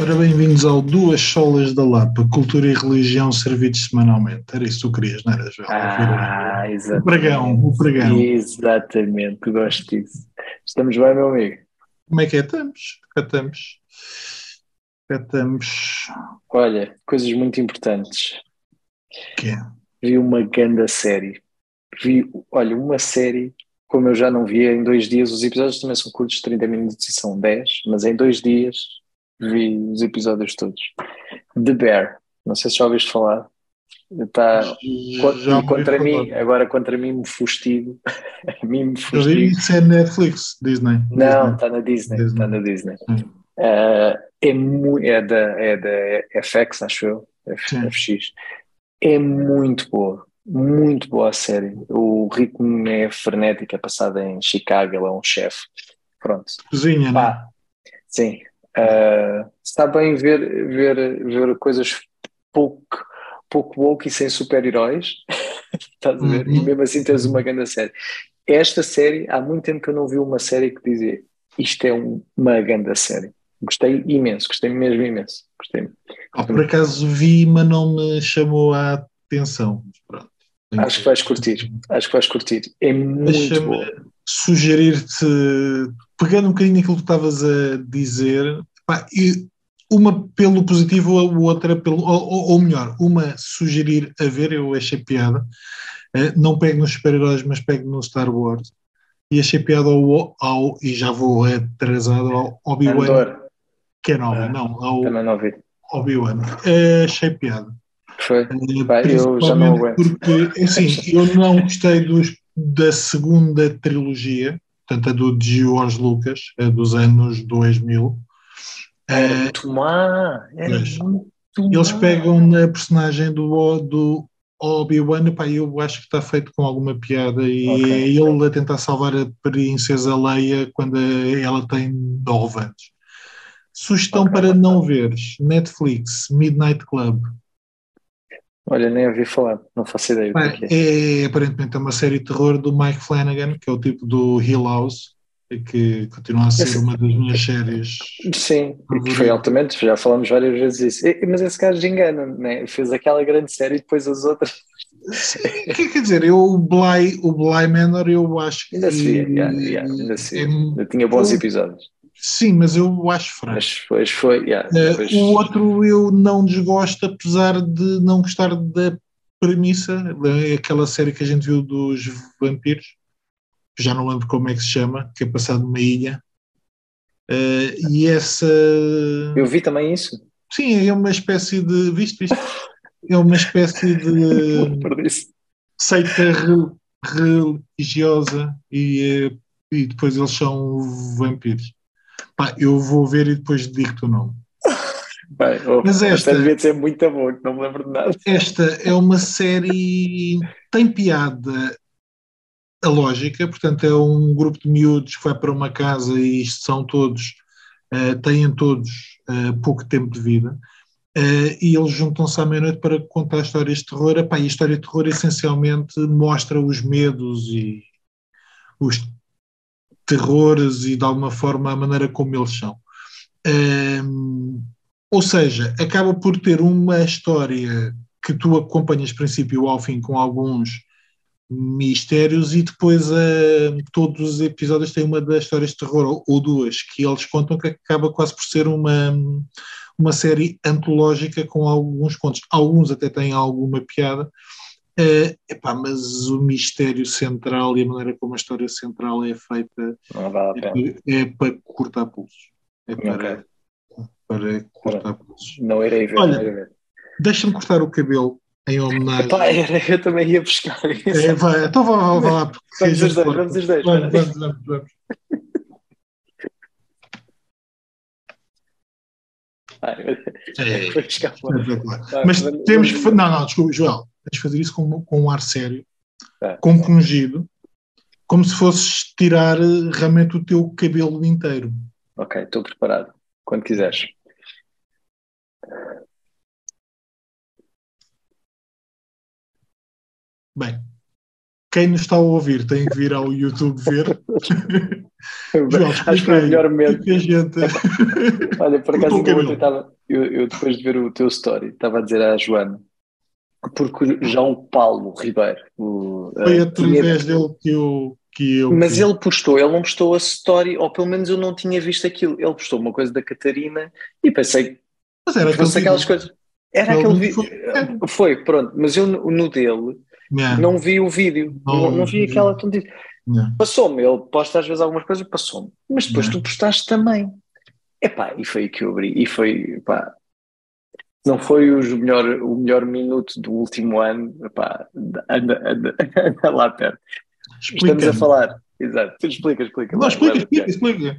Ora, bem-vindos ao Duas Solas da Lapa, Cultura e Religião servidos semanalmente. Era isso que tu querias, não era, Joel? Ah, o exatamente. pregão, o pregão. Exatamente, gosto disso. Estamos bem, meu amigo? Como é que é? Estamos, cá estamos. Cá estamos. Olha, coisas muito importantes. Que é? Vi uma grande série. Vi, olha, uma série como eu já não via em dois dias. Os episódios também são curtos, 30 minutos e são 10, mas em dois dias vi os episódios todos. The Bear, não sei se já ouviste falar. Está ouvi contra falar. mim, agora contra mim me fustigo. mim me fustigo. isso é Netflix, Disney. Não, está na Disney, está na Disney. Eh, é, é, da, é da FX, acho eu, F-. FX. É muito boa, muito boa a série. O ritmo é frenético, é passado em Chicago, ele é um chefe. Pronto. Cozinha, né? Pá, sim. Eh, está bem ver, ver, ver coisas pouco, pouco woke e sem super-heróis. Estás a ver? E Uhum. mesmo assim tens uma grande série. Esta série, há muito tempo que eu não vi uma série que dizia isto é um- uma grande série. Gostei imenso, gostei mesmo imenso. Gostei. Ah, por acaso vi, mas não me chamou a atenção. Pronto. Acho que vais curtir. Acho que vais curtir. É muito Deixa-me boa. sugerir-te, pegando um bocadinho naquilo que estavas a dizer, pá, e uma pelo positivo, a outra pelo. Ou, ou- melhor, uma sugerir a ver, eu achei piada. eh, não pego nos super-heróis, mas pego no Star Wars. E achei piada ao, ao e já vou atrasado, ao Obi-Wan Andor, Kenobi, Ah, não, ao também não vi. Obi-Wan. Eh, achei piada. Foi? Pá, eu já não principalmente Porque, assim, eu não gostei dos, da segunda trilogia, portanto, a do George Lucas, dos anos 2000. Era muito má. Era pois. muito eles pegam na personagem do, do Obi-Wan, pá, eu acho que está feito com alguma piada e Ok. é ele a tentar salvar a princesa Leia quando ela tem 9 anos. Sugestão Ok. para não veres, Netflix, Midnight Club. Olha, nem ouvi falar. Não faço ideia do Pá, que é. É aparentemente é uma série de terror do Mike Flanagan, que é o tipo do Hill House, e que continua a ser Esse- uma das minhas séries. Sim, que foi altamente, já falamos várias vezes isso. E- Mas esse gajo engana, né? Fez aquela grande série e depois as outras. Quer quer dizer, eu, o Bly, o Bly Manor, eu acho que. Ainda se via, yeah, yeah, ainda se via. é- tinha bons eu- episódios. Sim, mas eu acho fraco. Mas depois foi, yeah, Eh, depois- o outro eu não desgosto, apesar de não gostar da premissa, é aquela série que a gente viu dos vampiros, já não lembro como é que se chama, que é passado numa ilha. Eh, e essa. Eu vi também isso. Sim, é uma espécie de. Viste, viste? É uma espécie de seita re- religiosa e, eh, e depois eles são vampiros. Pá, eu vou ver e depois digo-te o nome. Bem, oh, Mas esta- devia de ser muito boa, que não me lembro de nada. Esta é uma série. tem piada a lógica, portanto, é um grupo de miúdos que vai para uma casa e isto são todos, eh, têm todos eh, pouco tempo de vida. eh, e eles juntam-se à meia-noite para contar histórias de terror. Epá, e a história de terror essencialmente mostra os medos e os terrores e de alguma forma a maneira como eles são. Ehm, ou seja, acaba por ter uma história que tu acompanhas princípio ao fim com alguns mistérios e depois eh, todos os episódios têm uma das histórias de terror ou, ou duas que eles contam que acaba quase por ser uma, uma série antológica com alguns contos. Alguns até têm alguma piada, eh, epá, mas o mistério central e a maneira como a história central é feita vale é, é para cortar pulsos. É para, Ok. para cortar pulsos. Não irei ver, Olha. Deixa-me cortar o cabelo em homenagem. Epá, era, eu também ia buscar isso. É, vai, então vá, vá, lá. porque Vamos os dois, corta. vamos os dois. Vamos, vamos, vamos, vamos. Ai, É, espetacular. Vai, Mas temos Não, não, desculpa, Joel. Tens de fazer isso com, com um ar sério, Tá. compungido, como se fosses tirar eh, realmente o teu cabelo inteiro. Ok, estou preparado. Quando quiseres. Bem, quem nos está a ouvir tem que vir ao YouTube ver. João, Acho que foi o melhor momento. Que a gente... Olha, por acaso eu, eu, eu, depois de ver o teu story, estava a dizer à Joana, porque já o Paulo Ribeiro. O, foi através tinha... dele que eu. Que eu Mas ele postou, ele não postou a story, ou pelo menos eu não tinha visto aquilo. Ele postou uma coisa da Catarina e pensei. Mas era fosse aquelas coisas. Era aquele vídeo. Foi, foi, pronto, mas eu no dele yeah. não vi o vídeo, não, não, não vi aquela tontice. Yeah. Passou-me, ele posta às vezes algumas coisas, passou-me, mas depois tu postaste também. Epá, e foi aí que eu abri, e foi, pá, não foi o melhor, o melhor minuto do último ano, epá, anda, anda, anda lá perto. Estamos a falar, exato, explica, explica. Não, explica, explica, explica.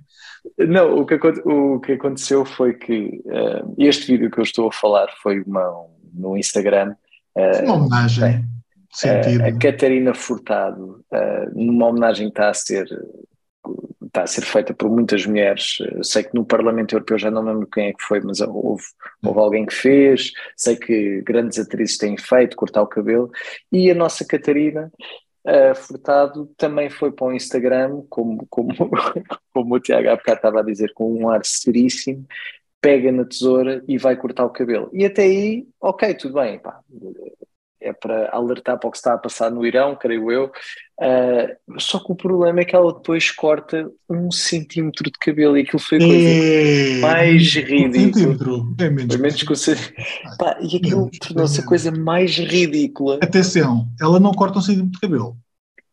Não, o que, o que aconteceu foi que uh, este vídeo que eu estou a falar foi uma, no Instagram. Uh, uma homenagem. Uh, a Catarina Furtado, numa homenagem que está a ser está a ser feita por muitas mulheres. Sei que no Parlamento Europeu já não lembro quem é que foi, mas houve, houve alguém que fez. Sei que grandes atrizes têm feito, cortar o cabelo. E a nossa Catarina uh, Furtado também foi para o Instagram, como, como, como o Tiago há bocado estava a dizer, com um ar seríssimo, pega na tesoura e vai cortar o cabelo. E até aí, ok, tudo bem, pá, para alertar para o que está a passar no Irão, creio eu. Uh, só que o problema é que ela depois corta um centímetro de cabelo e aquilo foi a coisa é... mais ridícula. É menos, menos que Pá, E aquilo tornou-se a coisa mais ridícula. Atenção, ela não corta um centímetro de cabelo.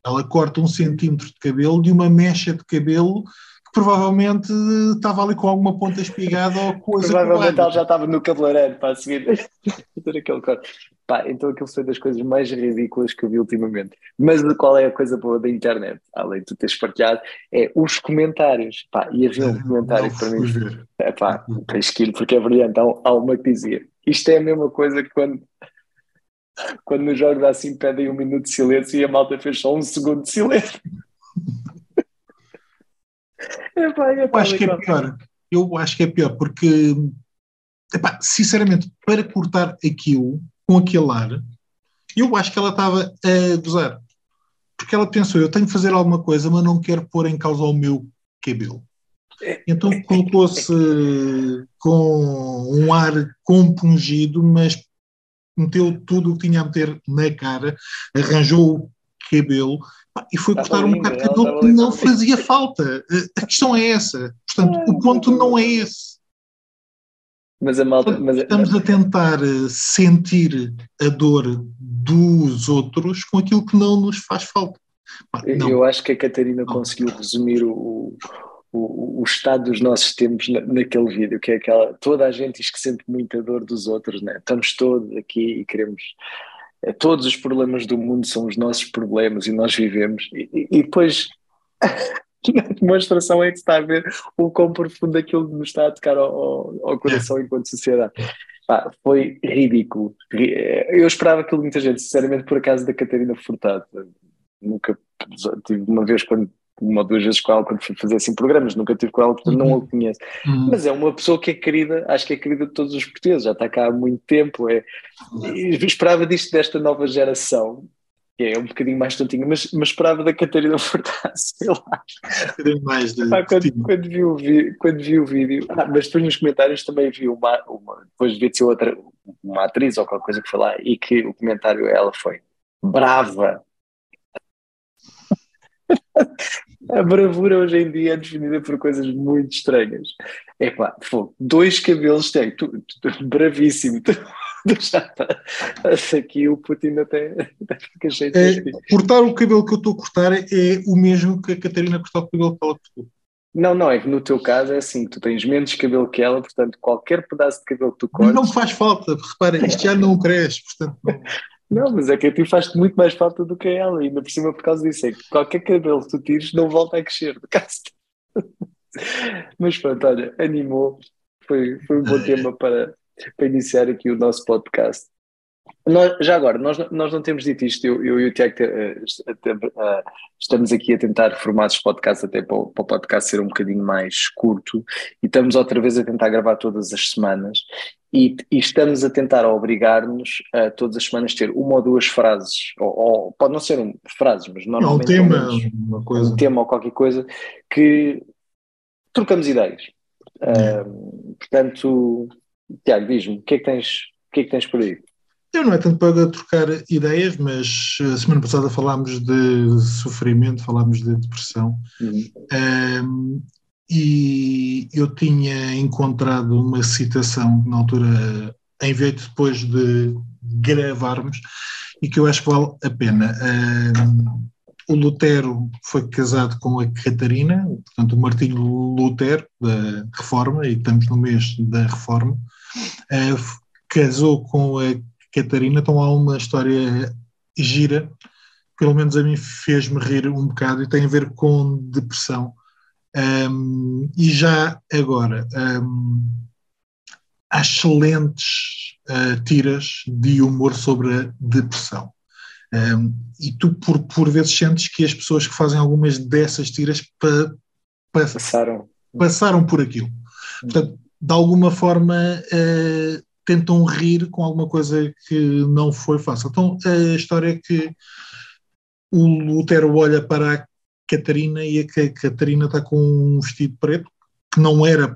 Ela corta um centímetro de cabelo de uma mecha de cabelo que provavelmente estava ali com alguma ponta espigada ou coisa. Provavelmente ela já estava no cabeleireiro para seguir fazer aquele corte. Pá, então aquilo foi das coisas mais ridículas que eu vi ultimamente. Mas qual é a coisa boa da internet? Além de tu teres partilhado, é os comentários. Pá, e havia um comentário para mim. É pá, tens que ir porque é brilhante. Há, há uma que dizia: Isto é a mesma coisa que quando, quando nos jogos assim pedem um minuto de silêncio e a malta fez só um segundo de silêncio. é pá, é eu acho que é pior. Eu acho que é pior porque, epá, sinceramente, para cortar aquilo com aquele ar, eu acho que ela estava a gozar. Porque ela pensou, eu tenho que fazer alguma coisa, mas não quero pôr em causa o meu cabelo. Então colocou-se com um ar compungido, mas meteu tudo o que tinha a meter na cara, arranjou o cabelo e foi cortar um bocado de cabelo que não fazia falta. A questão é essa. Portanto, o ponto não é esse. Mas a malta. Mas... Estamos a tentar eh, sentir a dor dos outros com aquilo que não nos faz falta. Eu acho que a Catarina não. conseguiu resumir o, o, o, estado dos nossos tempos na, naquele vídeo, que é aquela. Toda a gente diz que sente muita dor dos outros, né? estamos todos aqui e queremos. É, todos os problemas do mundo são os nossos problemas e nós vivemos. E, e, e depois a demonstração é que está a ver o quão profundo aquilo nos está a tocar ao, ao coração enquanto sociedade. Foi ridículo. Eu esperava aquilo de muita gente, sinceramente, por acaso da Catarina Furtado. Nunca tive uma vez quando uma ou duas vezes com ela quando fui fazer assim programas, nunca tive com ela, portanto uhum. não a conheço. Uhum. Mas é uma pessoa que é querida, acho que é querida de todos os portugueses, já está cá há muito tempo. É, esperava disto desta nova geração, é um bocadinho mais tontinho, mas, mas esperava da Catarina Furtado, sei lá. mais de ah, quando, quando, vi o vi, quando vi o vídeo, ah, mas depois nos comentários também vi uma, uma depois devia ser outra, uma atriz ou qualquer coisa que foi lá, e que o comentário ela foi brava. A bravura hoje em dia é definida por coisas muito estranhas. É pá, dois cabelos tem, tu, tu, bravíssimo. Tu, aqui o Putin até, até fica cheio de é, Cortar o cabelo que eu estou a cortar é o mesmo que a Catarina cortar o cabelo que ela cortou. Não, não, é que no teu caso é assim, tu tens menos cabelo que ela, portanto qualquer pedaço de cabelo que tu cortes... Não faz falta, repara, isto já não cresce, portanto não... Não, mas é que a ti faz-te muito mais falta do que a ela, ainda por cima por causa disso, é que qualquer cabelo que tu tires não volta a crescer, de caso. mas pronto, olha, animou, foi, foi um bom tema para, para iniciar aqui o nosso podcast. Nós, já agora, nós, nós não temos dito isto, eu, eu e o Tiago uh, uh, estamos aqui a tentar formar este podcast até para o, para o, podcast ser um bocadinho mais curto e estamos outra vez a tentar gravar todas as semanas e, e estamos a tentar obrigar-nos a todas as semanas ter uma ou duas frases, ou, ou pode não ser um, frases, mas normalmente é um tema, uma coisa. um tema ou qualquer coisa que trocamos ideias. Uh, portanto, Tiago, diz-me, o que é que tens, o que é que tens por aí? Eu não é tanto para trocar ideias, mas a semana passada falámos de sofrimento, falámos de depressão. Uhum. Um, e eu tinha encontrado uma citação na altura, em vez de depois de gravarmos, e que eu acho que vale a pena. Um, o Lutero foi casado com a Catarina, portanto, o Martinho Lutero, da Reforma, e estamos no mês da Reforma, casou com a Catarina, então há uma história gira, pelo menos a mim fez-me rir um bocado e tem a ver com depressão. Um, e já agora, um, há excelentes uh, tiras de humor sobre a depressão. Um, e tu, por, por vezes, sentes que as pessoas que fazem algumas dessas tiras pa, pa, passaram. passaram por aquilo. Portanto, de alguma forma, uh, tentam rir com alguma coisa que não foi fácil. Então a história é que o Lutero olha para a Catarina e a Catarina está com um vestido preto que não era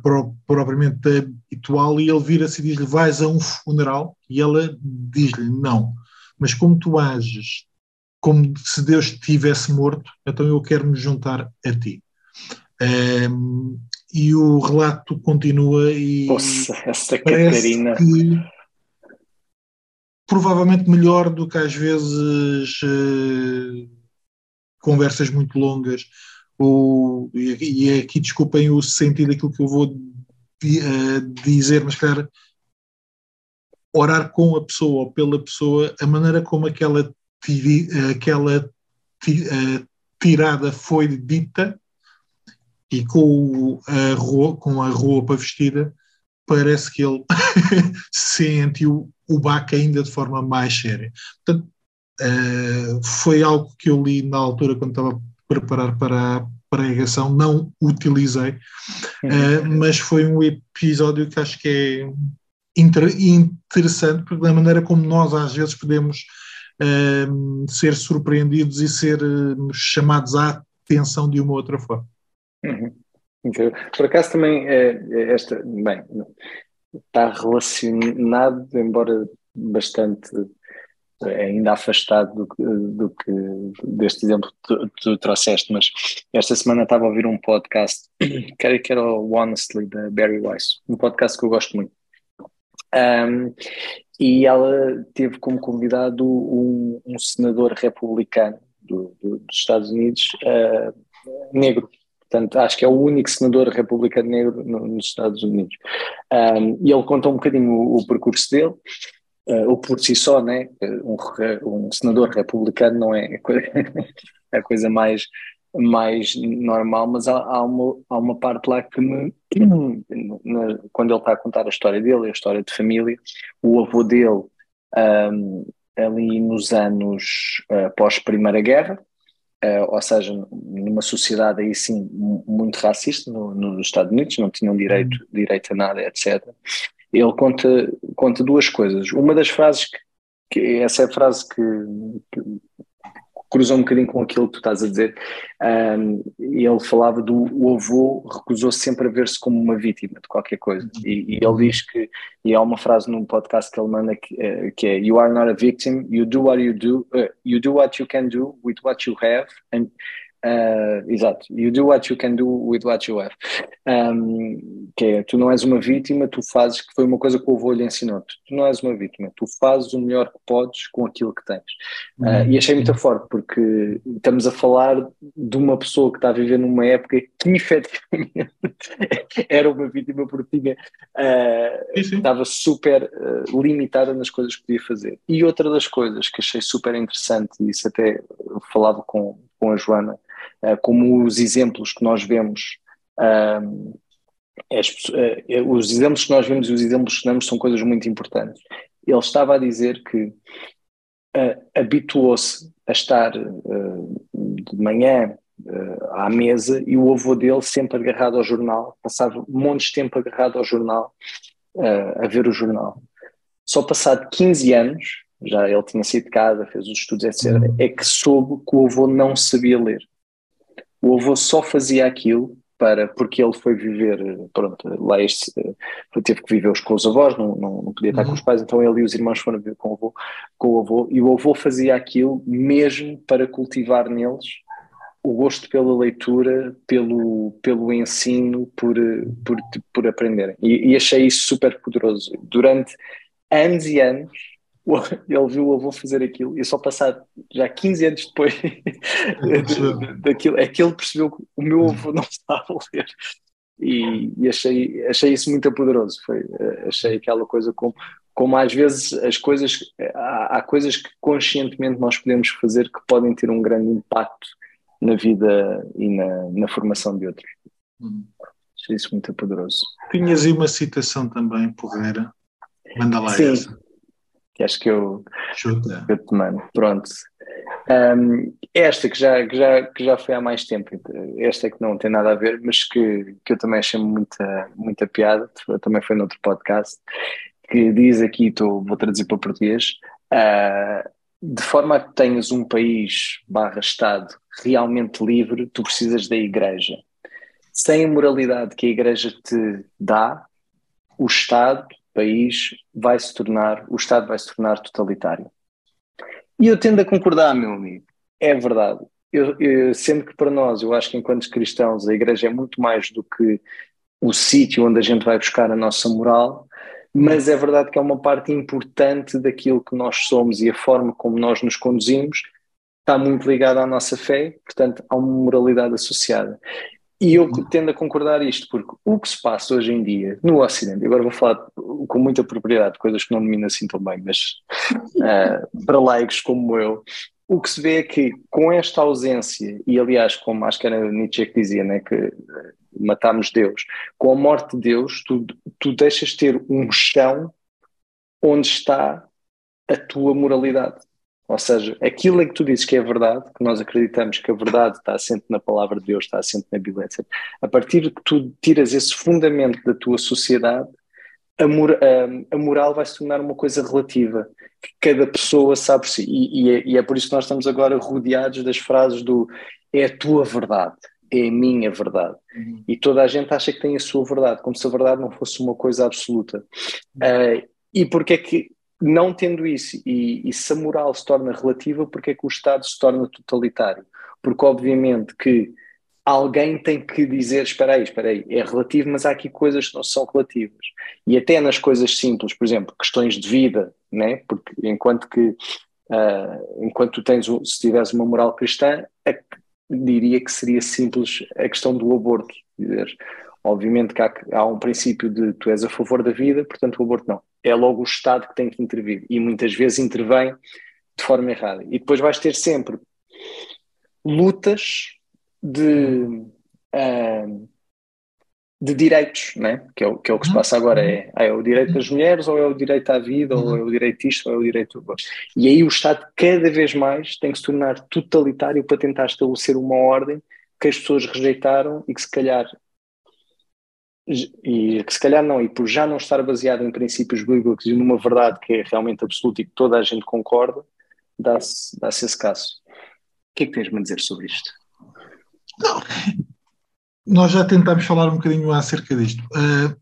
propriamente habitual e ele vira-se e diz-lhe vais a um funeral e ela diz-lhe não, mas como tu ages como se Deus tivesse morto, então eu quero me juntar a ti. Um, e o relato continua e Nossa, essa Catarina. que, provavelmente melhor do que às vezes uh, conversas muito longas. Ou, e, e aqui desculpem o sentido daquilo que eu vou uh, dizer, mas claro orar com a pessoa ou pela pessoa, a maneira como aquela, tiri, aquela uh, tirada foi dita e com a, roupa, com a roupa vestida, parece que ele sente o, o baque ainda de forma mais séria. Portanto, uh, foi algo que eu li na altura quando estava a preparar para a pregação, não utilizei, uh, mas foi um episódio que acho que é inter, interessante, porque da maneira como nós às vezes podemos uh, ser surpreendidos e ser chamados à atenção de uma outra forma. Por acaso também é, esta, bem, está relacionado, embora bastante é, ainda afastado do, do que deste exemplo que tu, tu, trouxeste, mas esta semana estava a ouvir um podcast, que que era o Honestly, da Barry Weiss, um podcast que eu gosto muito. Um, e ela teve como convidado um, um senador republicano do, do, dos Estados Unidos, uh, negro, Portanto, acho que é o único senador republicano negro nos Estados Unidos. Um, e ele conta um bocadinho o, o percurso dele, uh, o por si só, né? Um, um, senador republicano não é a coisa, a coisa mais, mais normal, mas há, há, uma, há uma parte lá que me, na, quando ele está a contar a história dele, a história de família, o avô dele, um, ali nos anos uh, pós-Primeira Guerra, Uh, ou seja, numa sociedade aí sim muito racista no, nos Estados Unidos, não tinham direito, uhum. direito a nada, etc. Ele conta, conta duas coisas. Uma das frases que, que essa é a frase que, que cruzou um bocadinho com aquilo que tu estás a dizer. Um, ele falava do o avô recusou-se sempre a ver-se como uma vítima de qualquer coisa. E, e, ele diz que, e há uma frase num podcast que ele manda que, uh, que é You are not a victim, you do what you do, uh, you do what you can do with what you have, and Uh, exato, you do what you can do with what you have. Um, que é, tu não és uma vítima, tu fazes, que foi uma coisa que o avô lhe ensinou, tu, não és uma vítima, tu fazes o melhor que podes com aquilo que tens. Uh, e achei muito forte, porque estamos a falar de uma pessoa que está a viver numa época que efetivamente era uma vítima porque tinha, uh, estava super limitada nas coisas que podia fazer. E outra das coisas que achei super interessante, e isso até falava com, com a Joana, como os exemplos que nós vemos, as, uh, os exemplos que nós vemos e os exemplos que damos são coisas muito importantes. ele estava a dizer que habituou-se a estar de manhã à mesa e o avô dele sempre agarrado ao jornal, passava montes de tempo agarrado ao jornal, a ver o jornal. Só passado 15 anos, já ele tinha saído de casa, fez os estudos, etc., é que soube que o avô não sabia ler. O avô só fazia aquilo para, porque ele foi viver, pronto, lá este, teve que viver com os avós, não, não, não podia estar uhum. com os pais, então ele e os irmãos foram viver com o, avô, com o avô, e o avô fazia aquilo mesmo para cultivar neles o gosto pela leitura, pelo, pelo ensino, por, por, por aprenderem. E, e achei isso super poderoso. Durante anos e anos, ele viu o avô fazer aquilo e só passado já 15 anos depois daquilo, é que ele percebeu que o meu avô não estava a ler. E, e, achei, achei isso muito poderoso. Foi, achei aquela coisa como, como às vezes as coisas, há, há coisas que conscientemente nós podemos fazer que podem ter um grande impacto na vida e na, na formação de outros. Hum. Achei isso muito poderoso. Tinhas aí uma citação também, porreira. Manda lá Sim, essa. Que acho que eu, Chuta. eu te mando. Pronto. Um, esta que já, que, já, que já foi há mais tempo, esta que não tem nada a ver, mas que, que eu também achei muita, muita piada, também foi noutro podcast, que diz aqui, tô, vou traduzir para português, uh, de forma a que tenhas um país barra Estado realmente livre, tu precisas da igreja. Sem a moralidade que a igreja te dá, o Estado, país, vai se tornar, o Estado vai se tornar totalitário. E eu tendo a concordar, meu amigo, é verdade. Eu, eu, sendo que para nós, eu acho que enquanto cristãos, a igreja é muito mais do que o sítio onde a gente vai buscar a nossa moral, mas é verdade que é uma parte importante daquilo que nós somos e a forma como nós nos conduzimos está muito ligada à nossa fé, portanto, há uma moralidade associada. E eu tendo a concordar isto, porque o que se passa hoje em dia no Ocidente, agora vou falar com muita propriedade, coisas que não domino assim tão bem, mas uh, para leigos como eu, o que se vê é que com esta ausência, e aliás, como acho que era Nietzsche que dizia, né, que matamos Deus. Com a morte de Deus, tu, tu deixas ter um chão onde está a tua moralidade. Ou seja, aquilo em que tu dizes que é verdade, que nós acreditamos que a verdade está assente na palavra de Deus, está assente na Bíblia, etc. A partir de que tu tiras esse fundamento da tua sociedade, a, mor a, a moral vai se tornar uma coisa relativa, que cada pessoa sabe por si. E, e, é, e é por isso que nós estamos agora rodeados das frases do é a tua verdade é a minha verdade. Uhum. E toda a gente acha que tem a sua verdade, como se a verdade não fosse uma coisa absoluta. Uhum. Uh, e porque é que, não tendo isso, e, e se a moral se torna relativa, porque é que o Estado se torna totalitário? Porque, obviamente, que alguém tem que dizer: espera aí, espera aí, é relativo, mas há aqui coisas que não são relativas. E até nas coisas simples, por exemplo, questões de vida, né? porque enquanto que. Uh, enquanto tu tens, se tiveres uma moral cristã, a, diria que seria simples a questão do aborto. Dizer, obviamente que há, há, um princípio de tu és a favor da vida, portanto o aborto não. É logo o Estado que tem que intervir e muitas vezes intervém de forma errada. E depois vais ter sempre lutas de. Uh, de direitos, né? que, é o, que é o que se uhum. passa agora. É, ah, é o direito das mulheres, ou é o direito à vida, ou é o direito isto, ou é o direito. E aí o Estado cada vez mais tem que se tornar totalitário para tentar estabelecer uma ordem que as pessoas rejeitaram e que se calhar. E que se calhar não, e por já não estar baseado em princípios bíblicos e numa verdade que é realmente absoluta e que toda a gente concorda, dá-se dá esse caso. O que é que tens-me a dizer sobre isto? Não, nós já tentámos falar um bocadinho acerca disto. Uh,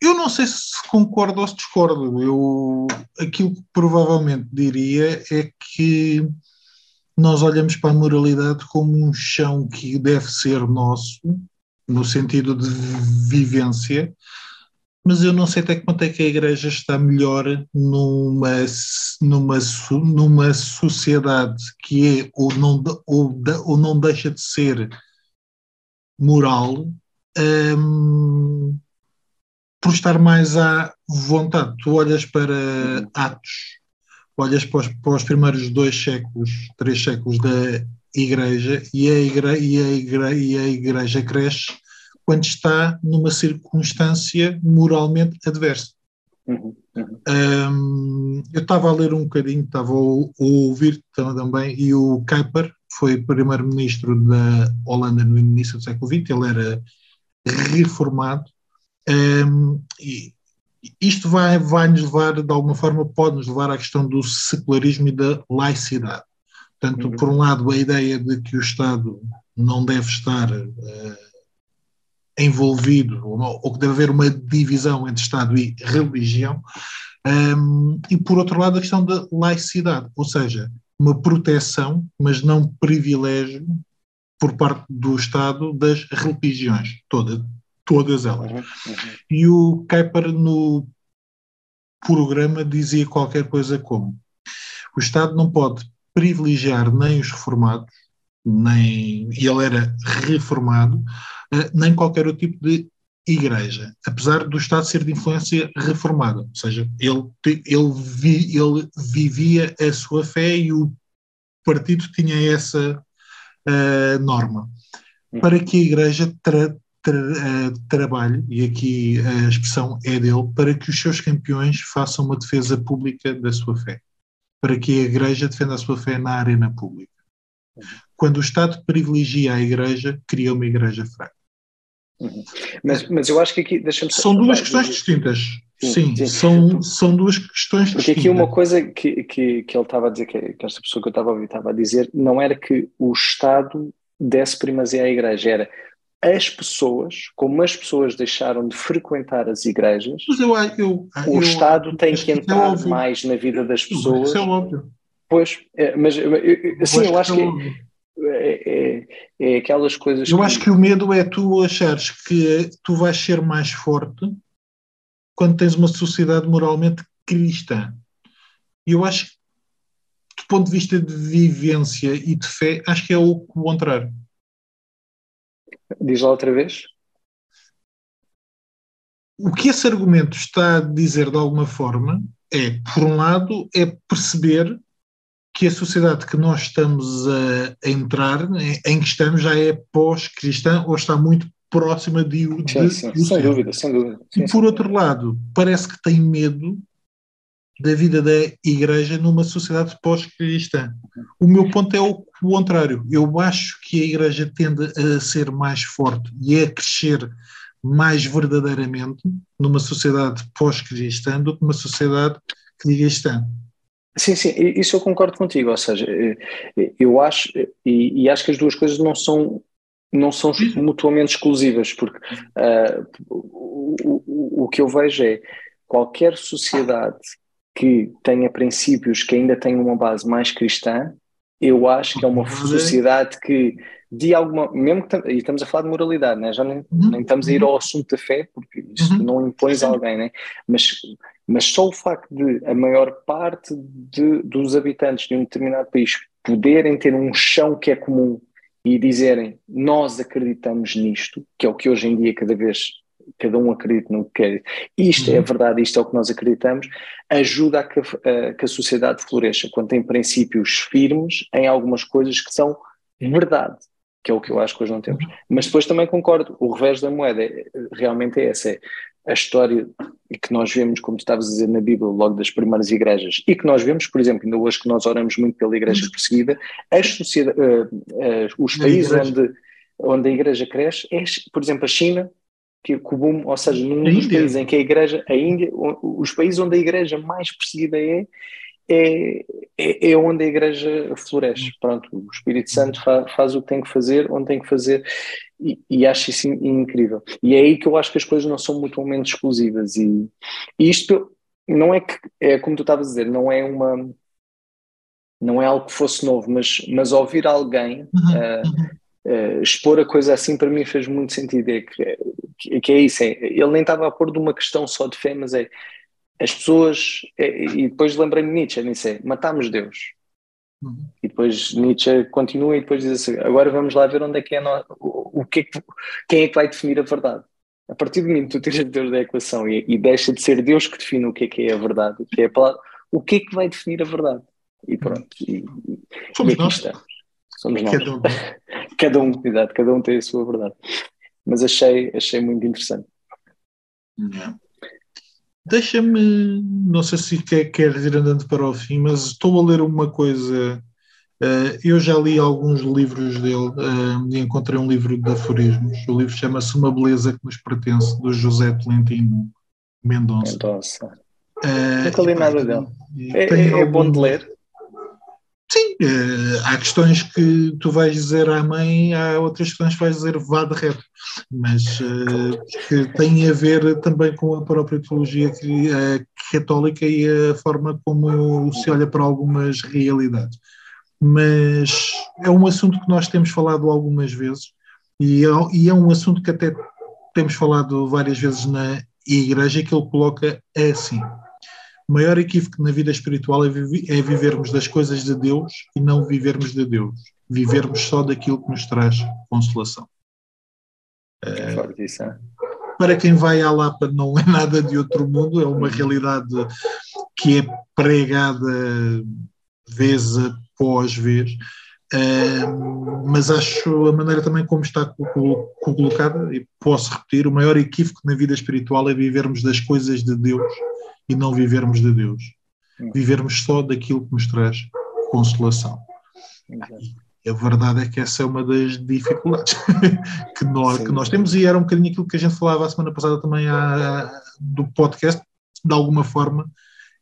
eu não sei se concordo ou se discordo. Eu, aquilo que provavelmente diria é que nós olhamos para a moralidade como um chão que deve ser nosso, no sentido de vivência, mas eu não sei até que ponto é que a Igreja está melhor numa, numa, numa sociedade que é ou não, ou, ou não deixa de ser moral um, por estar mais à vontade. Tu olhas para Atos, olhas para os, para os primeiros dois séculos, três séculos da Igreja e a, igre, e, a igre, e a Igreja cresce quando está numa circunstância moralmente adversa. Uhum. Uhum. Um, eu estava a ler um bocadinho, estava a, a ouvir também, e o Kuiper foi primeiro-ministro da Holanda no início do século XX, ele era reformado, um, e isto vai, vai nos levar, de alguma forma, pode nos levar à questão do secularismo e da laicidade. Portanto, uhum. por um lado, a ideia de que o Estado não deve estar uh, envolvido, ou, que deve haver uma divisão entre Estado e religião, um, e por outro lado, a questão da laicidade, ou seja, uma proteção, mas não privilégio por parte do Estado das religiões, toda, todas elas. Uhum, uhum. E o Kuiper no programa dizia qualquer coisa como o Estado não pode privilegiar nem os reformados, nem, e ele era reformado, eh, nem qualquer outro tipo de igreja, apesar do Estado ser de influência reformada, ou seja, ele, ele, vi, ele vivia a sua fé e o partido tinha essa uh, norma. Para que a igreja tra, tra, uh, trabalhe, e aqui a expressão é dele, para que os seus campeões façam uma defesa pública da sua fé. Para que a igreja defenda a sua fé na arena pública. Quando o Estado privilegia a igreja, cria uma igreja fraca. Uhum. Mas, mas eu acho que aqui, São duas questões distintas. Sim, sim, sim, São, são duas questões Porque distintas. aqui uma coisa que, que, que ele estava a dizer, que, que esta pessoa que eu estava a ouvir estava a dizer, não era que o Estado desse primazia à igreja, era as pessoas, como as pessoas deixaram de frequentar as igrejas, eu, eu, o eu, Estado tem que é entrar é mais na vida das pessoas. Isso é óbvio. Pois, é, mas assim, eu acho que, é, é, é, aquelas coisas. Eu que... acho que o medo é tu achares que tu vais ser mais forte quando tens uma sociedade moralmente cristã. E eu acho que, do ponto de vista de vivência e de fé, acho que é o contrário. Diz lá outra vez. O que esse argumento está a dizer de alguma forma é, por um lado, é perceber que a sociedade que nós estamos a, a entrar, em que estamos, já é pós-cristã ou está muito próxima de, de, sim, sim, de sem dúvida, sem dúvida. Sim, e por outro lado, parece que tem medo da vida da igreja numa sociedade pós-cristã. O meu ponto é o contrário. Eu acho que a igreja tende a ser mais forte e a crescer mais verdadeiramente numa sociedade pós-cristã do que numa sociedade cristã. Sim, sim, isso eu concordo contigo, ou seja, eh, eh, eu acho, e, e acho que as duas coisas não são, não são mutuamente exclusivas, porque uh, o, o, o que eu vejo é qualquer sociedade que tenha princípios que ainda tenham uma base mais cristã, eu acho que é uma sociedade que, de alguma. Mesmo que e estamos a falar de moralidade, né? já nem, uhum. nem estamos a ir ao assunto da fé, porque isso uhum. não impões a alguém, né? mas, mas só o facto de a maior parte de, dos habitantes de um determinado país poderem ter um chão que é comum e dizerem nós acreditamos nisto, que é o que hoje em dia cada vez cada um acredita no que quer. Isto é uhum. é verdade, isto é o que nós acreditamos, ajuda a que a, que a sociedade floresça, quando tem princípios firmes em algumas coisas que são verdade, que é o que eu acho que hoje não temos. Mas depois também concordo, o revés da moeda é, realmente é essa, é a história que nós vemos, como tu estavas a dizer na Bíblia, logo das primeiras igrejas, e que nós vemos, por exemplo, ainda hoje que nós oramos muito pela igreja uhum. perseguida, as sociedade, uh, uh, os países onde, onde a igreja cresce, é, por exemplo, a China, que o boom, ou seja, num dos países em que a igreja, a Índia, os países onde a igreja mais perseguida é, é, é, é onde a igreja floresce. Pronto, o Espírito Santo fa, faz o que tem que fazer, onde tem que fazer, e, e, acho isso incrível. E é aí que eu acho que as coisas não são mutuamente exclusivas. E, e isto não é que, é como tu estavas a dizer, não é uma. Não é algo que fosse novo, mas, mas ouvir alguém uhum. uh, Uh, expor a coisa assim para mim fez muito sentido. É que, que, que é isso, é, ele nem estava a pôr de uma questão só de fé, mas é as pessoas, é, e depois lembrei-me Nietzsche, disse, é, matámos Deus. Uhum. E depois Nietzsche continua e depois diz assim, agora vamos lá ver onde é que é no, o, o que, é que quem é que vai definir a verdade. A partir do momento que tu tiras Deus da equação e, e, deixa de ser Deus que define o que é que é a verdade, o que é a palavra, o que é que vai definir a verdade? E pronto. E, Somos e nós. Somos nós. Cada um. exato, cada um tem a sua verdade. Mas achei, achei muito interessante. Yeah. Deixa-me, não sei se quer, queres ir andando para o fim, mas estou a ler uma coisa. Uh, eu já li alguns livros dele uh, e encontrei um livro de aforismos. O livro chama-se Uma Beleza que nos Pertence, do José Tolentino Mendonça. Mendonça. Uh, Nunca li nada dele. É, é, é bom de ler? Sim, uh, há questões que tu vais dizer à mãe, há outras questões que vais dizer vá de reto, mas uh, que têm a ver também com a própria teologia uh, católica e a forma como se olha para algumas realidades. Mas é um assunto que nós temos falado algumas vezes e é, e é um assunto que até temos falado várias vezes na igreja que ele coloca assim o maior equívoco na vida espiritual é, é vivermos das coisas de Deus e não vivermos de Deus. Vivermos só daquilo que nos traz consolação. É é? Para quem vai à Lapa não é nada de outro mundo, é uma realidade que é pregada vez após vez. Uh, mas acho a maneira também como está colocada, e posso repetir, o maior equívoco na vida espiritual é vivermos das coisas de Deus e não vivermos de Deus. Vivermos só daquilo que nos traz consolação. E a verdade é que essa é uma das dificuldades que, nós, que nós temos, e era um bocadinho aquilo que a gente falava a semana passada também a, do podcast, de alguma forma,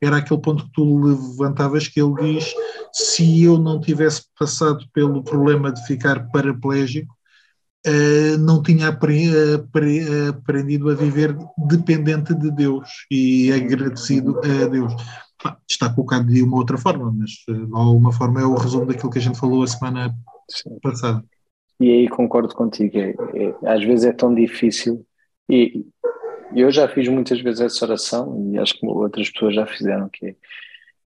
era aquele ponto que tu levantavas que ele diz: se eu não tivesse passado pelo problema de ficar paraplégico, Uh, não tinha aprendido a viver dependente de Deus e agradecido a Deus. Está colocado de uma outra forma, mas eh, de alguma forma é o resumo daquilo que a gente falou a semana Sim. passada. E aí concordo contigo, é, é, às vezes é tão difícil e eu já fiz muitas vezes essa oração e acho que outras pessoas já fizeram que é,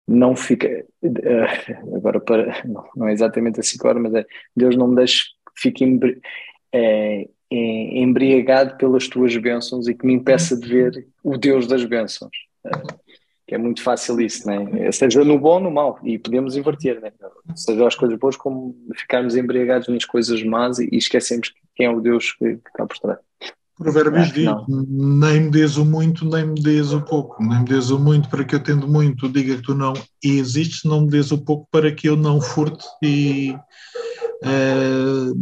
não fica uh, agora para não, não, é exatamente assim agora, mas é Deus não me deixe fique é, é, embriagado pelas tuas bênçãos e que me impeça de ver o Deus das bênçãos. É, que é muito fácil isso, né? seja no bom ou no mau, e podemos inverter, né? seja as coisas boas como ficarmos embriagados nas coisas más e, e esquecemos quem é o Deus que, que está por trás. Provérbios diz: nem me des o muito, nem me des o pouco, nem me des o muito para que eu tendo muito, diga que tu não existes, não me des o pouco para que eu não furte e uh,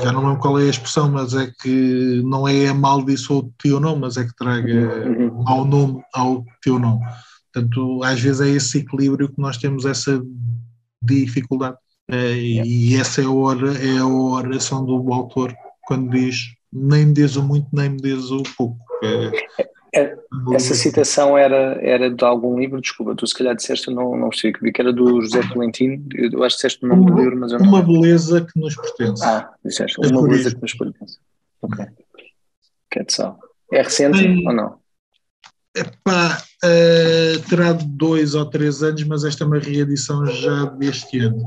já não lembro qual é a expressão, mas é que não é amaldiçoa o teu nome, mas é que traga uhum. mau nome ao teu nome. Portanto, às vezes é esse equilíbrio que nós temos essa dificuldade. É, e essa é a, hora, é a oração do autor quando diz nem me des o muito, nem me des o pouco. É, é, essa citação era, era de algum livro, desculpa, tu se calhar disseste, não, não sei, que era do José Tolentino, eu acho que disseste o nome do livro, mas eu não Uma beleza que nos pertence. Ah, disseste, uma beleza que nos pertence. Ok. Que é, é recente Bem, ou não? Epá, uh, terá dois ou três anos, mas esta é uma reedição já deste ano.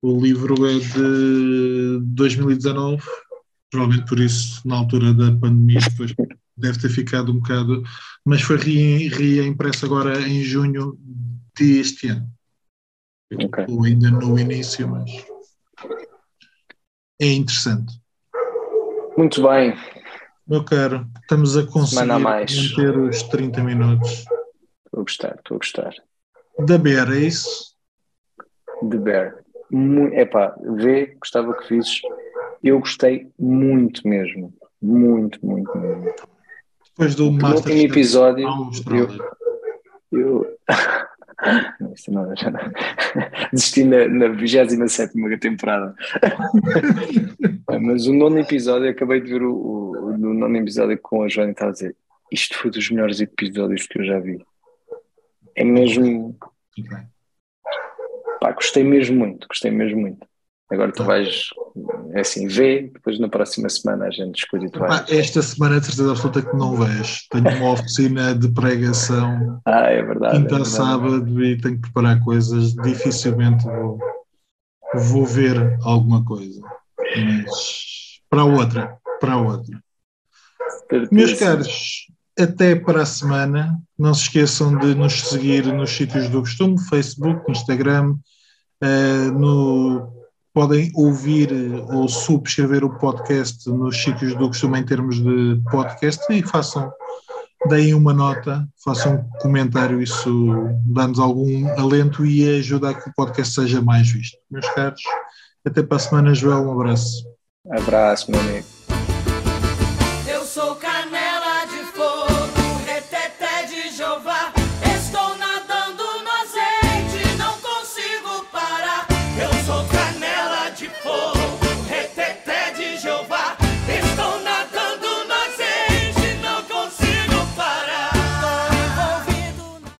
O livro é de 2019, provavelmente por isso, na altura da pandemia, depois deve ter ficado um bocado, mas foi reimpresso agora em junho deste ano. Okay. Estou ainda no início, mas é interessante. Muito bem. Meu caro, estamos a conseguir manter os 30 minutos. Estou a gostar, estou a gostar. Da Bear, é isso? The Bear. Epá, vê, gostava que fizes. Eu gostei muito mesmo. Muito, muito, muito. Depois do no último episódio, eu, eu... não, já não. desisti na, na 27 temporada. Mas o nono episódio, acabei de ver o, o, o nono episódio com a Joana e estava a dizer: Isto foi dos melhores episódios que eu já vi. É mesmo. Pá, gostei mesmo muito, gostei mesmo muito. Agora tu tá. vais, é assim, vê, depois na próxima semana a gente escolhe e tu vais. Esta semana, de certeza absoluta que não vejo. Tenho uma oficina de pregação. Ah, é verdade. Quinta é sábado e tenho que preparar coisas. Dificilmente vou, vou ver alguma coisa. Mas para a outra, para a outra. Meus caros, até para a semana. Não se esqueçam de nos seguir nos sítios do costume, Facebook, Instagram, uh, no podem ouvir eh, ou subscrever o podcast nos sítios do costume em termos de podcast e façam deem uma nota, façam um comentário, isso dá-nos algum alento e ajuda a que o podcast seja mais visto. Meus caros, até para a semana, Joel, um abraço. Abraço, meu amigo.